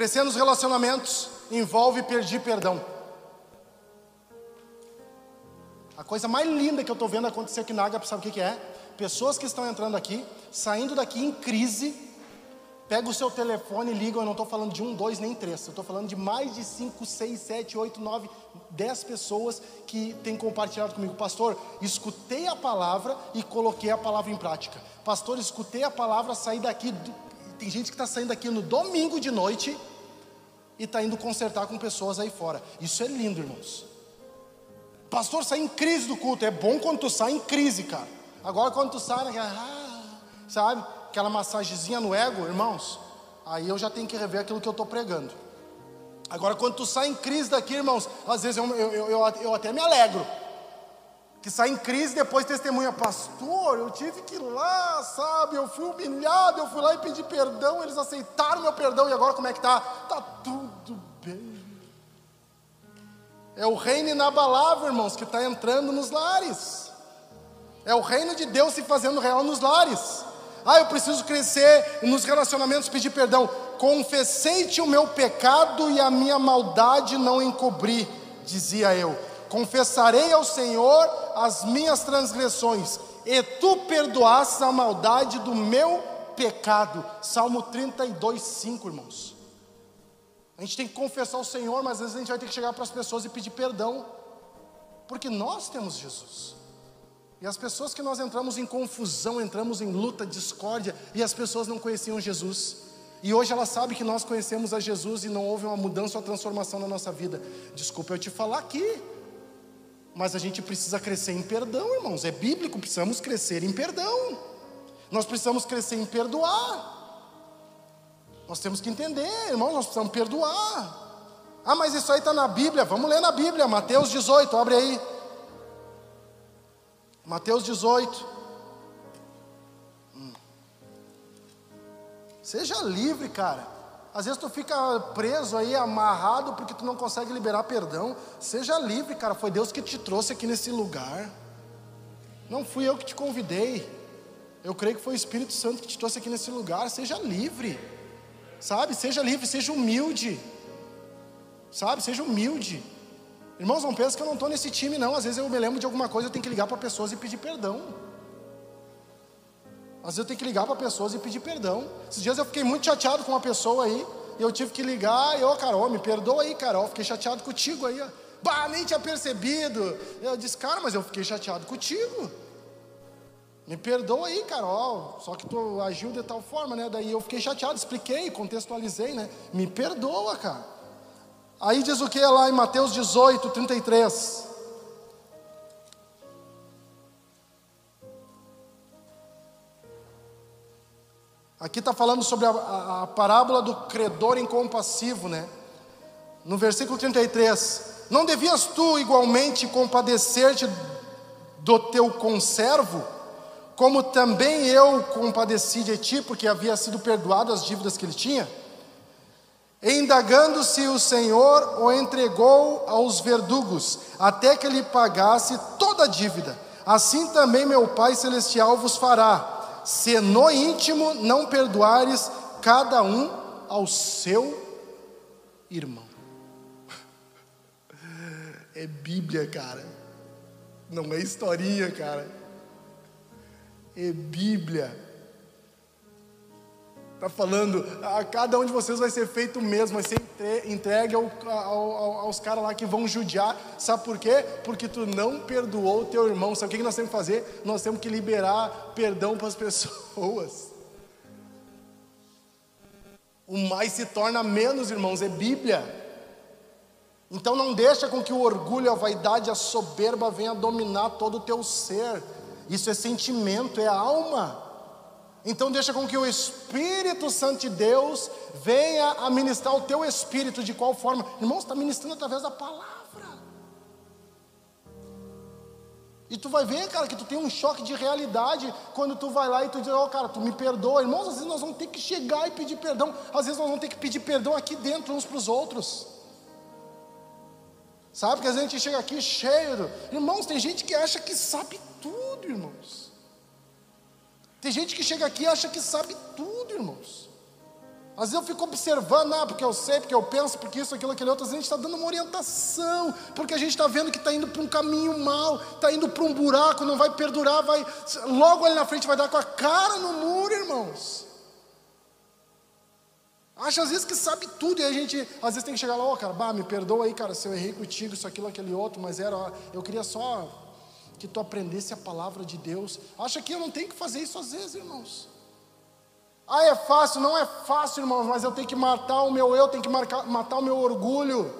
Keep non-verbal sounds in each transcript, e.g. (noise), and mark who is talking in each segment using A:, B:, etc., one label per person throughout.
A: Crescer nos relacionamentos envolve pedir perdão. A coisa mais linda que eu estou vendo acontecer aqui na Água, sabe o que, que é? Pessoas que estão entrando aqui, saindo daqui em crise, pega o seu telefone e liga. Eu não estou falando de um, dois, nem três. Eu estou falando de mais de cinco, seis, sete, oito, nove, dez pessoas que têm compartilhado comigo. Pastor, escutei a palavra e coloquei a palavra em prática. Pastor, escutei a palavra, saí daqui. Tem gente que está saindo daqui no domingo de noite e está indo consertar com pessoas aí fora. Isso é lindo, irmãos. Pastor, sai em crise do culto. É bom quando tu sai em crise, cara. Agora quando tu sai, ah, sabe? Aquela massagenzinha no ego, irmãos. Aí eu já tenho que rever aquilo que eu estou pregando. Agora quando tu sai em crise daqui, irmãos, às vezes eu, eu, eu, eu até me alegro. Que sai em crise depois testemunha, pastor, eu tive que ir lá, sabe? Eu fui humilhado, eu fui lá e pedi perdão, eles aceitaram meu perdão e agora como é que tá? Tá tudo É o reino inabalável, irmãos, que está entrando nos lares. É o reino de Deus se fazendo real nos lares. Ah, eu preciso crescer nos relacionamentos, pedir perdão. Confessei-te o meu pecado e a minha maldade não encobri, dizia eu. Confessarei ao Senhor as minhas transgressões, e tu perdoaste a maldade do meu pecado. Salmo 32, 5, irmãos. A gente tem que confessar o Senhor, mas às vezes a gente vai ter que chegar para as pessoas e pedir perdão, porque nós temos Jesus. E as pessoas que nós entramos em confusão, entramos em luta, discórdia, e as pessoas não conheciam Jesus. E hoje elas sabem que nós conhecemos a Jesus e não houve uma mudança ou transformação na nossa vida. Desculpa eu te falar aqui, mas a gente precisa crescer em perdão, irmãos. É bíblico, precisamos crescer em perdão. Nós precisamos crescer em perdoar. Nós temos que entender, irmãos, nós precisamos perdoar. Ah, mas isso aí está na Bíblia, vamos ler na Bíblia, Mateus 18, abre aí. Mateus 18. Hum. Seja livre, cara. Às vezes tu fica preso aí, amarrado, porque tu não consegue liberar perdão. Seja livre, cara. Foi Deus que te trouxe aqui nesse lugar. Não fui eu que te convidei. Eu creio que foi o Espírito Santo que te trouxe aqui nesse lugar. Seja livre. Sabe? Seja livre, seja humilde. Sabe? Seja humilde. Irmãos, não pensa que eu não estou nesse time, não. Às vezes eu me lembro de alguma coisa, eu tenho que ligar para pessoas e pedir perdão. Às vezes eu tenho que ligar para pessoas e pedir perdão. Esses dias eu fiquei muito chateado com uma pessoa aí, e eu tive que ligar, e ô Carol, me perdoa aí, Carol, fiquei chateado contigo aí. Bah, nem tinha percebido. Eu disse, cara, mas eu fiquei chateado contigo. Me perdoa aí, Carol, só que tu agiu de tal forma, né? Daí eu fiquei chateado, expliquei, contextualizei, né? Me perdoa, cara. Aí diz o que lá em Mateus 18, 33. Aqui está falando sobre a, a, a, parábola do credor incompassivo, né? No versículo 33. Não devias tu igualmente compadecer-te do teu conservo? Como também eu compadeci de ti, porque havia sido perdoado as dívidas que ele tinha. Indagando-se o Senhor, o entregou aos verdugos, até que ele pagasse toda a dívida. Assim também meu Pai Celestial vos fará, se no íntimo não perdoares cada um ao seu irmão. (laughs) É Bíblia, cara. Não é historinha, cara e Bíblia. Está falando, a cada um de vocês vai ser feito o mesmo, vai ser entregue ao, ao, aos caras lá que vão judiar. Sabe por quê? Porque tu não perdoou teu irmão. Sabe o que nós temos que fazer? Nós temos que liberar perdão para as (laughs) pessoas. O mais se torna menos, irmãos, é Bíblia. Então não deixa com que o orgulho, a vaidade, a soberba venha dominar todo o teu ser. Isso é sentimento, é alma. Então deixa com que o Espírito Santo de Deus venha a ministrar o teu espírito de qual forma? Irmãos, está ministrando através da palavra. E tu vai ver, cara, que tu tem um choque de realidade quando tu vai lá e tu diz, ó, oh, cara, tu me perdoa. Irmãos, às vezes nós vamos ter que chegar e pedir perdão. Às vezes nós vamos ter que pedir perdão aqui dentro uns para os outros. Sabe que a gente chega aqui cheio. Irmãos, tem gente que acha que sabe tudo, irmãos. Tem gente que chega aqui e acha que sabe tudo, irmãos. Às vezes eu fico observando, ah, porque eu sei, porque eu penso, porque isso, aquilo, aquele outro. Às vezes a gente está dando uma orientação, porque a gente está vendo que está indo para um caminho mal, está indo para um buraco, não vai perdurar, vai. Logo ali na frente vai dar com a cara no muro, irmãos. Acha às vezes que sabe tudo e a gente às vezes tem que chegar lá, ó, oh, cara, bah, me perdoa aí, cara, se eu errei contigo, isso, aquilo, aquele outro, mas era, ó, eu queria só que tu aprendesse a palavra de Deus. Acha que eu não tenho que fazer isso às vezes, irmãos. Ah, é fácil? Não é fácil, irmãos, mas eu tenho que matar o meu eu, tenho que marcar, matar o meu orgulho,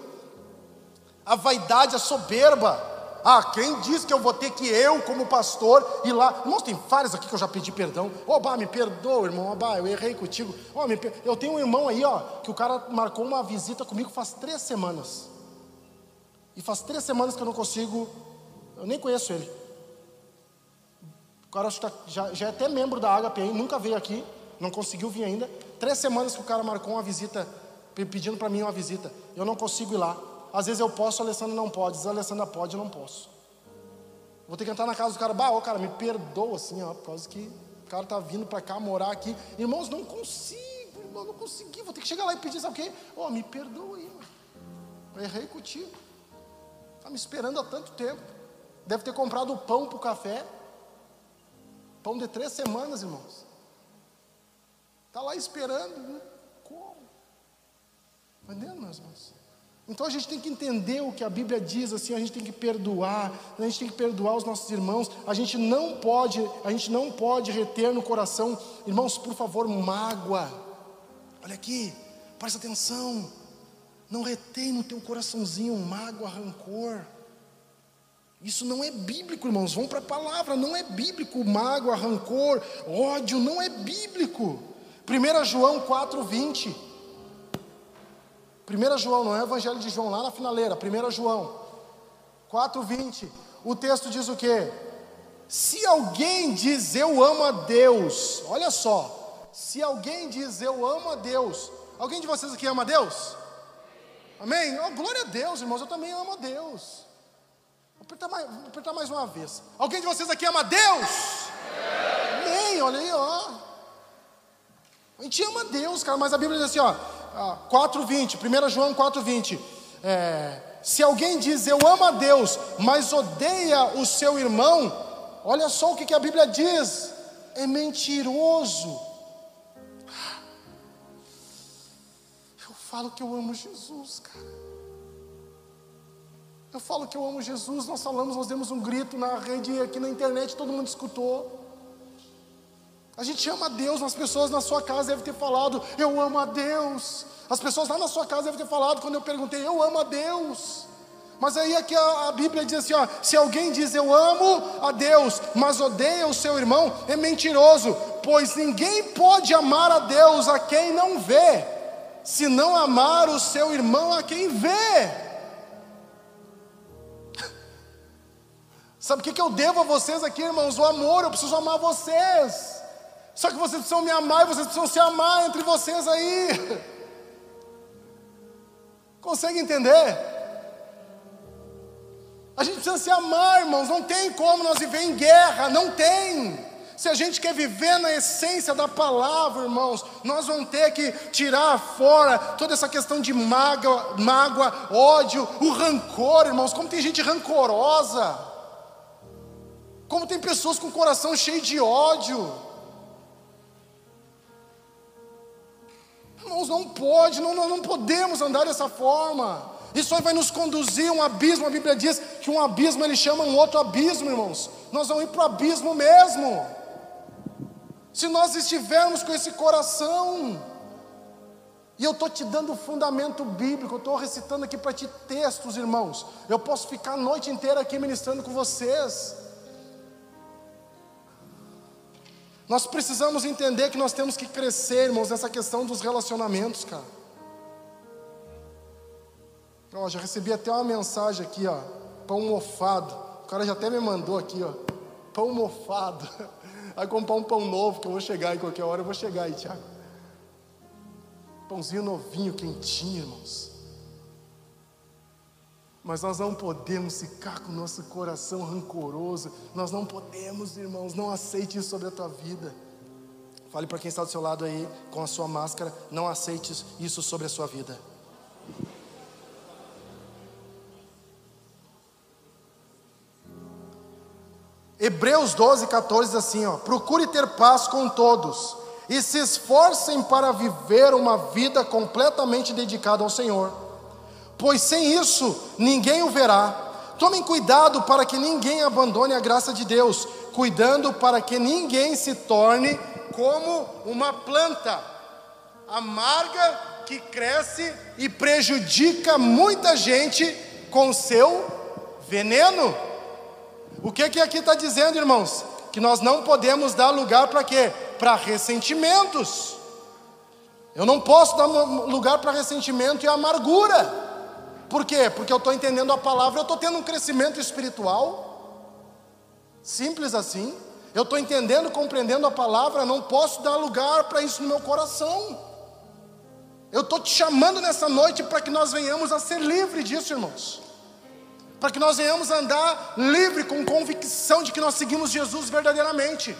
A: a vaidade, a soberba. Ah, quem diz que eu vou ter que eu, como pastor, ir lá? Irmãos, tem vários aqui que eu já pedi perdão. Ô, oh, bah, me perdoa, irmão. Oh, bah, eu errei contigo. Oh, me per... Eu tenho um irmão aí, ó, que o cara marcou uma visita comigo faz três semanas. E faz três semanas que eu não consigo, eu nem conheço ele. O cara tá, já, já é até membro da HPI, nunca veio aqui não conseguiu vir ainda. Três semanas que o cara marcou uma visita, pedindo para mim uma visita. Eu não consigo ir lá. Às vezes eu posso, a Alessandra não pode. Às vezes a Alessandra pode, eu não posso. Vou ter que entrar na casa do cara, bah, ô, cara, me perdoa assim, ó, por causa que o cara tá vindo para cá morar aqui. Irmãos, não consigo, irmão, não consegui. Vou ter que chegar lá e pedir, sabe o quê? Ô, oh, me perdoa aí, mano. Eu errei contigo. Tá me esperando há tanto tempo. Deve ter comprado o pão para o café. Pão de três semanas, irmãos. Está lá esperando, né? Como? Entendendo, meus irmãos? Então a gente tem que entender o que a Bíblia diz, assim, a gente tem que perdoar, a gente tem que perdoar os nossos irmãos, a gente não pode, a gente não pode reter no coração, irmãos, por favor, mágoa. Olha aqui, presta atenção. Não retém no teu coraçãozinho mágoa, rancor. Isso não é bíblico, irmãos. Vão para a palavra, não é bíblico. Mágoa, rancor, ódio, não é bíblico. 1 João 4,20. 1 João, não é o Evangelho de João, lá na finaleira. 1 João 4,20. O texto diz o quê? Se alguém diz eu amo a Deus, olha só. Se alguém diz eu amo a Deus, alguém de vocês aqui ama a Deus? Amém? Oh, glória a Deus, irmãos, eu também amo a Deus. Apertar mais, apertar mais uma vez. Alguém de vocês aqui ama Deus? Amém, olha aí, ó. A gente ama Deus, cara, mas a Bíblia diz assim, ó, 4,20, 1 João 4,20. É, se alguém diz eu amo a Deus, mas odeia o seu irmão, olha só o que, que a Bíblia diz: é mentiroso. Eu falo que eu amo Jesus, cara. Eu falo que eu amo Jesus, nós falamos, nós demos um grito na rede aqui na internet, todo mundo escutou. A gente ama a Deus, as pessoas na sua casa devem ter falado, eu amo a Deus. As pessoas lá na sua casa devem ter falado, quando eu perguntei, eu amo a Deus. Mas aí aqui a, a Bíblia diz assim: ó, se alguém diz eu amo a Deus, mas odeia o seu irmão, é mentiroso, pois ninguém pode amar a Deus a quem não vê, se não amar o seu irmão a quem vê. Sabe o que, que eu devo a vocês aqui, irmãos? O amor, eu preciso amar vocês. Só que vocês precisam me amar e vocês precisam se amar entre vocês aí. (laughs) Consegue entender? A gente precisa se amar, irmãos. Não tem como nós viver em guerra, não tem. Se a gente quer viver na essência da palavra, irmãos, nós vamos ter que tirar fora toda essa questão de mágoa, mágoa, ódio, o rancor, irmãos. Como tem gente rancorosa, como tem pessoas com o coração cheio de ódio. Irmãos, não pode, não, não podemos andar dessa forma. Isso aí vai nos conduzir a um abismo. A Bíblia diz que um abismo ele chama um outro abismo, irmãos. Nós vamos ir para o abismo mesmo. Se nós estivermos com esse coração, e eu estou te dando fundamento bíblico, eu estou recitando aqui para ti textos, irmãos. Eu posso ficar a noite inteira aqui ministrando com vocês. Nós precisamos entender que nós temos que crescer, irmãos, nessa questão dos relacionamentos, cara. Ó, já recebi até uma mensagem aqui, ó. Pão mofado. O cara já até me mandou aqui, ó. Pão mofado. (laughs) Vai comprar um pão novo que eu vou chegar em qualquer hora, eu vou chegar aí, Tiago. Pãozinho novinho, quentinho, irmãos. Mas nós não podemos ficar com o nosso coração rancoroso. Nós não podemos, irmãos, não aceite isso sobre a tua vida. Fale para quem está do seu lado aí com a sua máscara, não aceite isso sobre a sua vida. Hebreus 12, 14 diz assim: ó, procure ter paz com todos e se esforcem para viver uma vida completamente dedicada ao Senhor, pois sem isso ninguém o verá. Tomem cuidado para que ninguém abandone a graça de Deus, cuidando para que ninguém se torne como uma planta amarga que cresce e prejudica muita gente com seu veneno. O que que aqui está dizendo, irmãos? Que nós não podemos dar lugar para quê? Para ressentimentos. Eu não posso dar lugar para ressentimento e amargura. Por quê? Porque eu estou entendendo a palavra, eu estou tendo um crescimento espiritual. Simples assim. Eu estou entendendo, compreendendo a palavra, não posso dar lugar para isso no meu coração. Eu estou te chamando nessa noite para que nós venhamos a ser livres disso, irmãos para que nós venhamos andar livre com convicção de que nós seguimos Jesus verdadeiramente.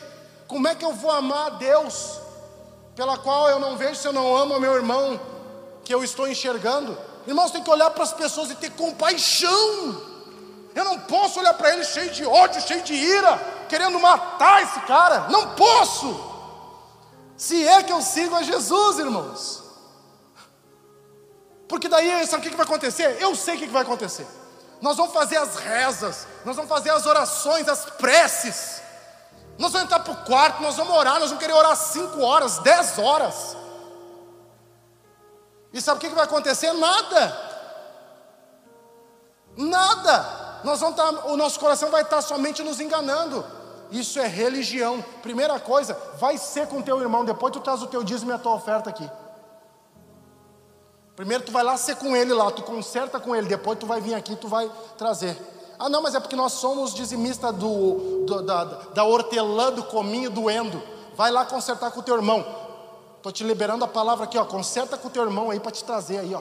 A: Como é que eu vou amar a Deus, pela qual eu não vejo se eu não amo o meu irmão que eu estou enxergando? Irmãos, tem que olhar para as pessoas e ter compaixão. Eu não posso olhar para ele cheio de ódio, cheio de ira, querendo matar esse cara. Não posso. Se é que eu sigo a Jesus, irmãos. Porque daí, sabe o que vai acontecer? Eu sei o que vai acontecer nós vamos fazer as rezas, nós vamos fazer as orações, as preces. Nós vamos entrar para o quarto, nós vamos orar, nós vamos querer orar cinco horas, dez horas. E sabe o que vai acontecer? Nada. Nada. Nós vamos estar, tá, o nosso coração vai estar somente nos enganando. Isso é religião. Primeira coisa, vai ser com teu irmão, depois tu traz o teu dízimo e a tua oferta aqui. Primeiro tu vai lá ser com ele lá, tu conserta com ele, depois tu vai vir aqui, tu vai trazer. Ah, não, mas é porque nós somos dizimistas do, do, da, da hortelã, do cominho, do endo. Vai lá consertar com o teu irmão. Estou te liberando a palavra aqui, ó. Conserta com o teu irmão aí para te trazer aí, ó.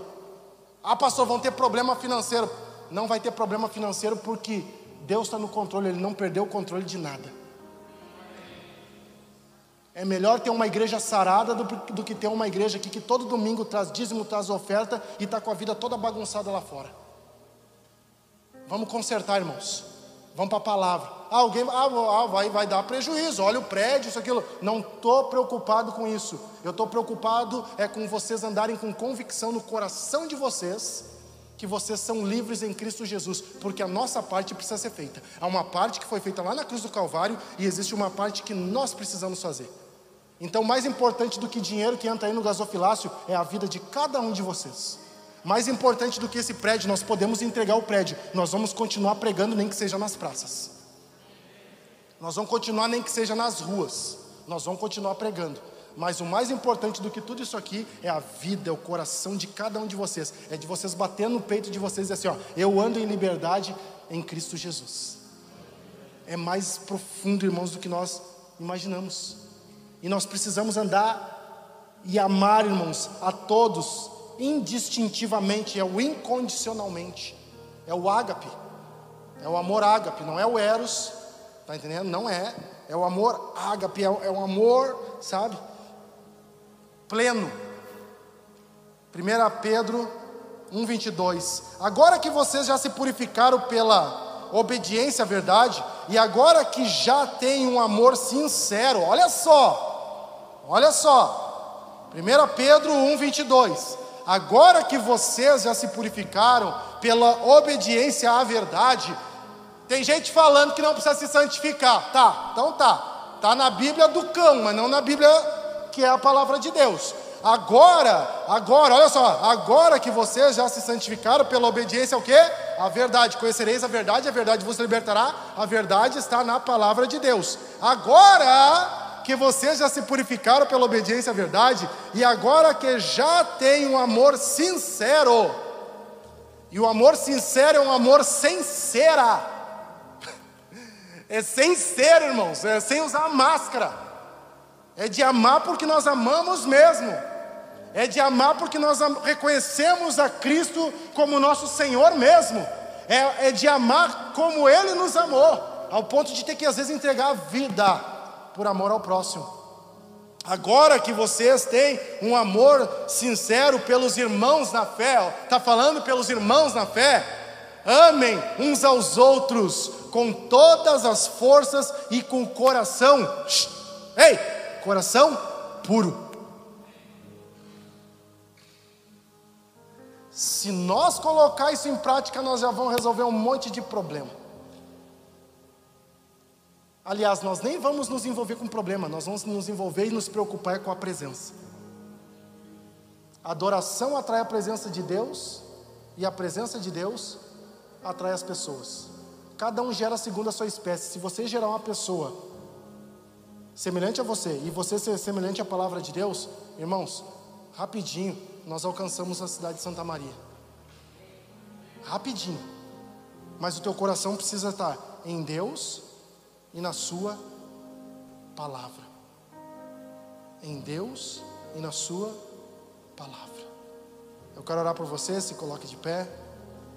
A: Ah, pastor, vão ter problema financeiro. Não vai ter problema financeiro porque Deus está no controle, Ele não perdeu o controle de nada. É melhor ter uma igreja sarada do, do, que ter uma igreja aqui que todo domingo traz dízimo, traz oferta e está com a vida toda bagunçada lá fora. Vamos consertar, irmãos. Vamos para a palavra. Ah, alguém ah, ah, vai, vai dar prejuízo. Olha o prédio, isso, aquilo. Não estou preocupado com isso. Eu estou preocupado é com vocês andarem com convicção no coração de vocês que vocês são livres em Cristo Jesus, porque a nossa parte precisa ser feita. Há uma parte que foi feita lá na cruz do Calvário e existe uma parte que nós precisamos fazer. Então, mais importante do que dinheiro que entra aí no gasofilácio é a vida de cada um de vocês. Mais importante do que esse prédio, nós podemos entregar o prédio, nós vamos continuar pregando, nem que seja nas praças. Nós vamos continuar, nem que seja nas ruas. Nós vamos continuar pregando. Mas o mais importante do que tudo isso aqui é a vida, é o coração de cada um de vocês. É de vocês bater no peito de vocês e dizer assim: ó, eu ando em liberdade em Cristo Jesus. É mais profundo, irmãos, do que nós imaginamos. E nós precisamos andar e amar, irmãos, a todos, indistintivamente, é o incondicionalmente, é o ágape, é o amor ágape, não é o eros, tá entendendo? Não é, é o amor ágape, é, é o amor, sabe, pleno. 1 Pedro 1,22: Agora que vocês já se purificaram pela obediência à verdade, e agora que já têm um amor sincero, olha só, Olha só, 1 Pedro 1, 22. Agora que vocês já se purificaram pela obediência à verdade, tem gente falando que não precisa se santificar. Tá, então tá. Tá na Bíblia do cão, mas não na Bíblia que é a palavra de Deus. Agora, agora, olha só, agora que vocês já se santificaram pela obediência ao quê? A verdade. Conhecereis a verdade, a verdade vos libertará. A verdade está na palavra de Deus. Agora que vocês já se purificaram pela obediência à verdade, e agora que já têm um amor sincero, e o amor sincero é um amor sem cera, (laughs) é sem ser, irmãos, é sem usar máscara, é de amar porque nós amamos mesmo, é de amar porque nós reconhecemos a Cristo como nosso Senhor mesmo, é, é de amar como Ele nos amou, ao ponto de ter que às vezes entregar a vida por amor ao próximo. Agora que vocês têm um amor sincero pelos irmãos na fé, está falando pelos irmãos na fé, amem uns aos outros com todas as forças e com coração, ei, coração puro. Se nós colocar isso em prática, nós já vamos resolver um monte de problema. Aliás, nós nem vamos nos envolver com problema, nós vamos nos envolver e nos preocupar com a presença. A adoração atrai a presença de Deus, e a presença de Deus atrai as pessoas. Cada um gera segundo a sua espécie. Se você gerar uma pessoa semelhante a você e você ser semelhante à palavra de Deus, irmãos, rapidinho nós alcançamos a cidade de Santa Maria. Rapidinho. Mas o teu coração precisa estar em Deus e na Sua palavra. Em Deus e na Sua palavra. Eu quero orar por você, se coloque de pé.